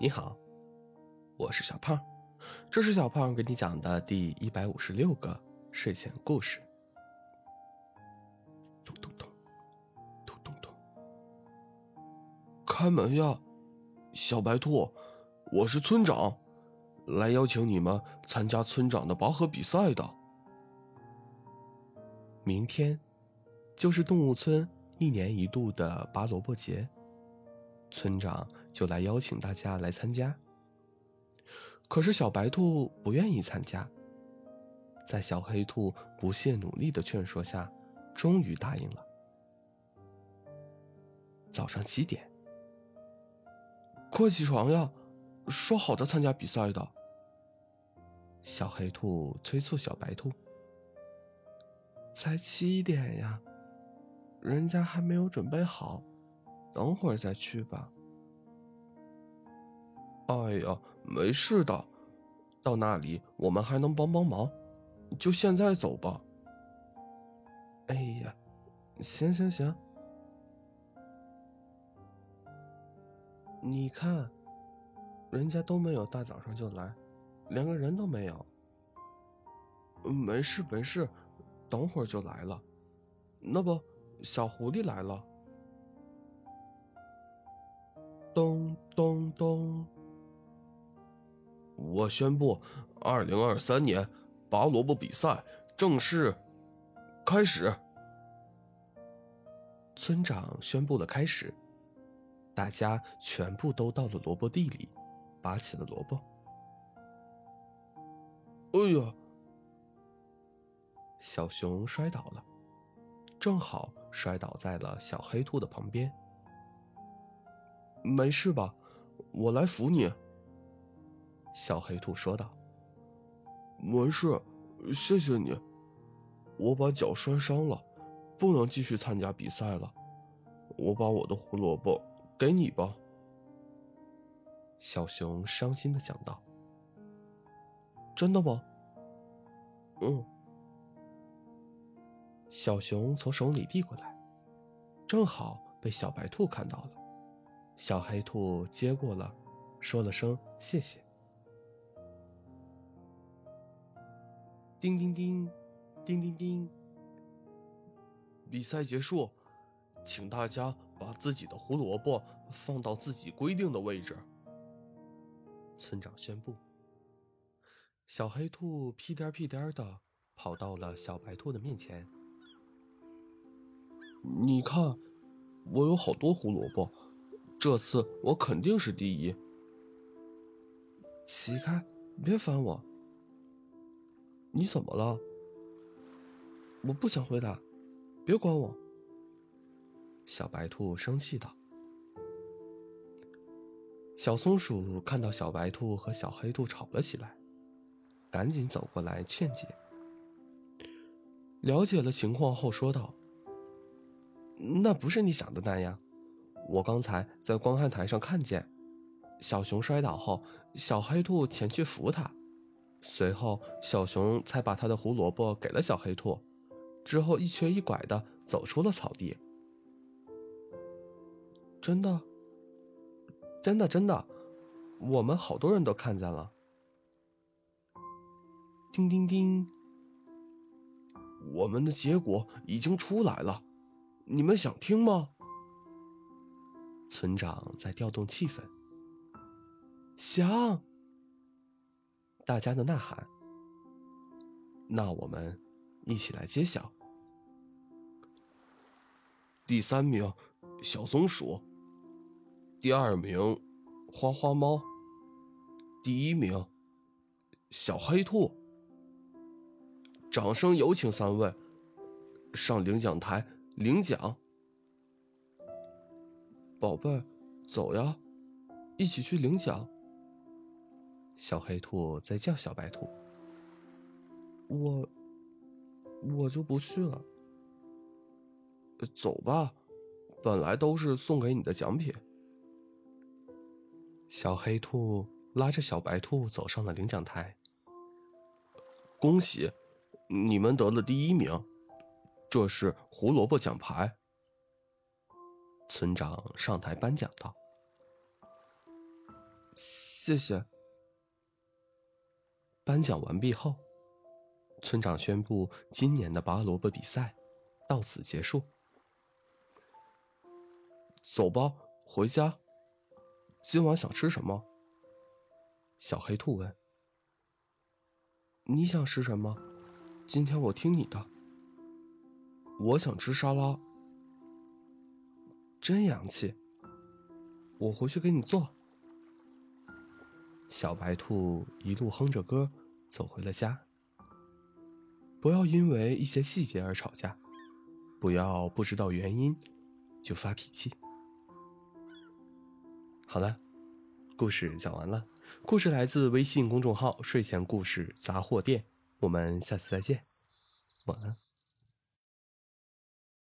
你好，我是小胖，这是小胖给你讲的第一百五十六个睡前故事。咚咚咚，咚咚咚，开门呀，小白兔，我是村长，来邀请你们参加村长的拔河比赛的。明天就是动物村一年一度的拔萝卜节。村长就来邀请大家来参加，可是小白兔不愿意参加。在小黑兔不懈努力的劝说下，终于答应了。早上七点，快起床呀！说好的参加比赛的。小黑兔催促小白兔：“才七点呀，人家还没有准备好。”等会儿再去吧。哎呀，没事的，到那里我们还能帮帮忙，就现在走吧。哎呀，行行行。你看，人家都没有大早上就来，连个人都没有。没事没事，等会儿就来了。那不，小狐狸来了。咚咚咚！我宣布，二零二三年拔萝卜比赛正式开始。村长宣布了开始，大家全部都到了萝卜地里，拔起了萝卜。哎呀！小熊摔倒了，正好摔倒在了小黑兔的旁边。没事吧？我来扶你。”小黑兔说道。“没事，谢谢你。我把脚摔伤了，不能继续参加比赛了。我把我的胡萝卜给你吧。”小熊伤心的讲道。“真的吗？”“嗯。”小熊从手里递过来，正好被小白兔看到了。小黑兔接过了，说了声谢谢。叮叮叮，叮叮叮。比赛结束，请大家把自己的胡萝卜放到自己规定的位置。村长宣布。小黑兔屁颠屁颠的跑到了小白兔的面前。你看，我有好多胡萝卜。这次我肯定是第一。起开，别烦我。你怎么了？我不想回答，别管我。小白兔生气道。小松鼠看到小白兔和小黑兔吵了起来，赶紧走过来劝解。了解了情况后说道：“那不是你想的那样。”我刚才在观看台上看见，小熊摔倒后，小黑兔前去扶他，随后小熊才把他的胡萝卜给了小黑兔，之后一瘸一拐的走出了草地。真的，真的，真的，我们好多人都看见了。叮叮叮，我们的结果已经出来了，你们想听吗？村长在调动气氛，想大家的呐喊。那我们一起来揭晓：第三名，小松鼠；第二名，花花猫；第一名，小黑兔。掌声有请三位上领奖台领奖。宝贝，走呀，一起去领奖。小黑兔在叫小白兔，我我就不去了。走吧，本来都是送给你的奖品。小黑兔拉着小白兔走上了领奖台。恭喜，你们得了第一名，这是胡萝卜奖牌。村长上台颁奖道：“谢谢。颁奖完毕后，村长宣布今年的拔萝卜比赛到此结束。走吧，回家。今晚想吃什么？小黑兔问。你想吃什么？今天我听你的。我想吃沙拉。真洋气。我回去给你做。小白兔一路哼着歌走回了家。不要因为一些细节而吵架，不要不知道原因就发脾气。好了，故事讲完了。故事来自微信公众号“睡前故事杂货店”。我们下次再见，晚安。